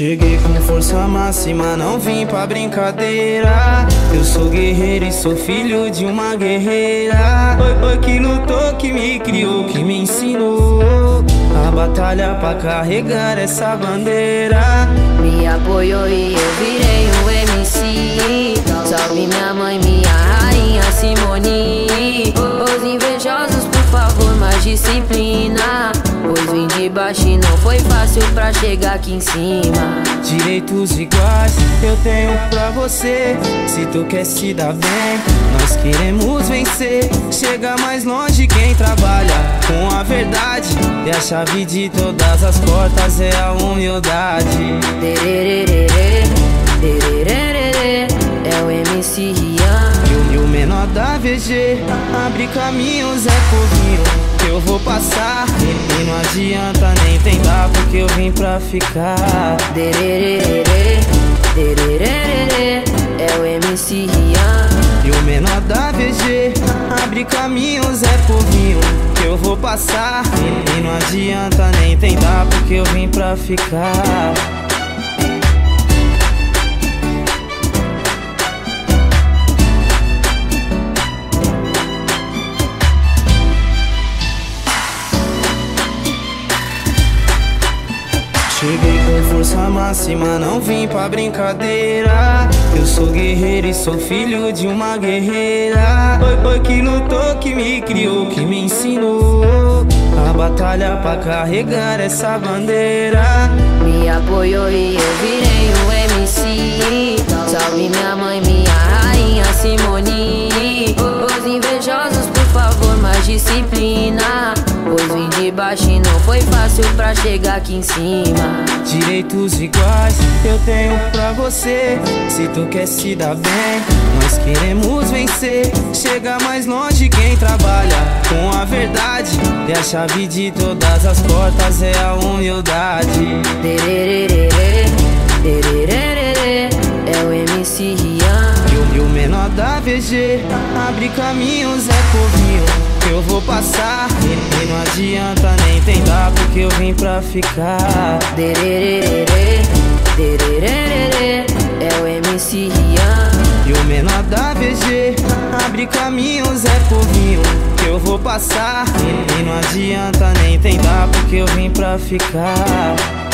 Cheguei com força máxima, não vim pra brincadeira. Eu sou guerreiro e sou filho de uma guerreira. Foi, foi que lutou, que me criou, que me ensinou a batalha pra carregar essa bandeira. Me apoiou e eu virei um MC. Salve minha mãe, minha rainha Simone. Os invejosos, por favor, mais disciplina. Baixo e não foi fácil pra chegar aqui em cima. Direitos iguais eu tenho pra você. Se tu quer se dar bem, nós queremos vencer. Chega mais longe quem trabalha com a verdade. E a chave de todas as portas é a humildade. É o MC Rian. E o menor da VG abre caminhos, é corrinho que eu vou passar. E não adianta porque eu vim pra ficar. É o MC Rian. E o menor da VG abre caminhos, é corrinho que eu vou passar. E não adianta nem tentar, porque eu vim pra ficar. Força máxima, não vim pra brincadeira. Eu sou guerreiro e sou filho de uma guerreira. Foi, foi que lutou, que me criou, que me ensinou a batalha pra carregar essa bandeira. Me apoiou e eu virei um MC. Salve minha mãe, minha rainha Simone. Os invejosos, por favor, mais disciplina. Pois vim de baixo e não fácil pra chegar aqui em cima. Direitos iguais eu tenho pra você. Se tu quer se dar bem, nós queremos vencer. Chega mais longe quem trabalha com a verdade. E a chave de todas as portas é a humildade. É o MC menor da VG abre caminhos, é corrinho que eu vou passar. E não adianta nem tentar, porque eu vim pra ficar. Dererê, dererê, é o MC Rian. E o menor da VG abre caminhos, é corrinho que eu vou passar. E não adianta nem tentar, porque eu vim pra ficar.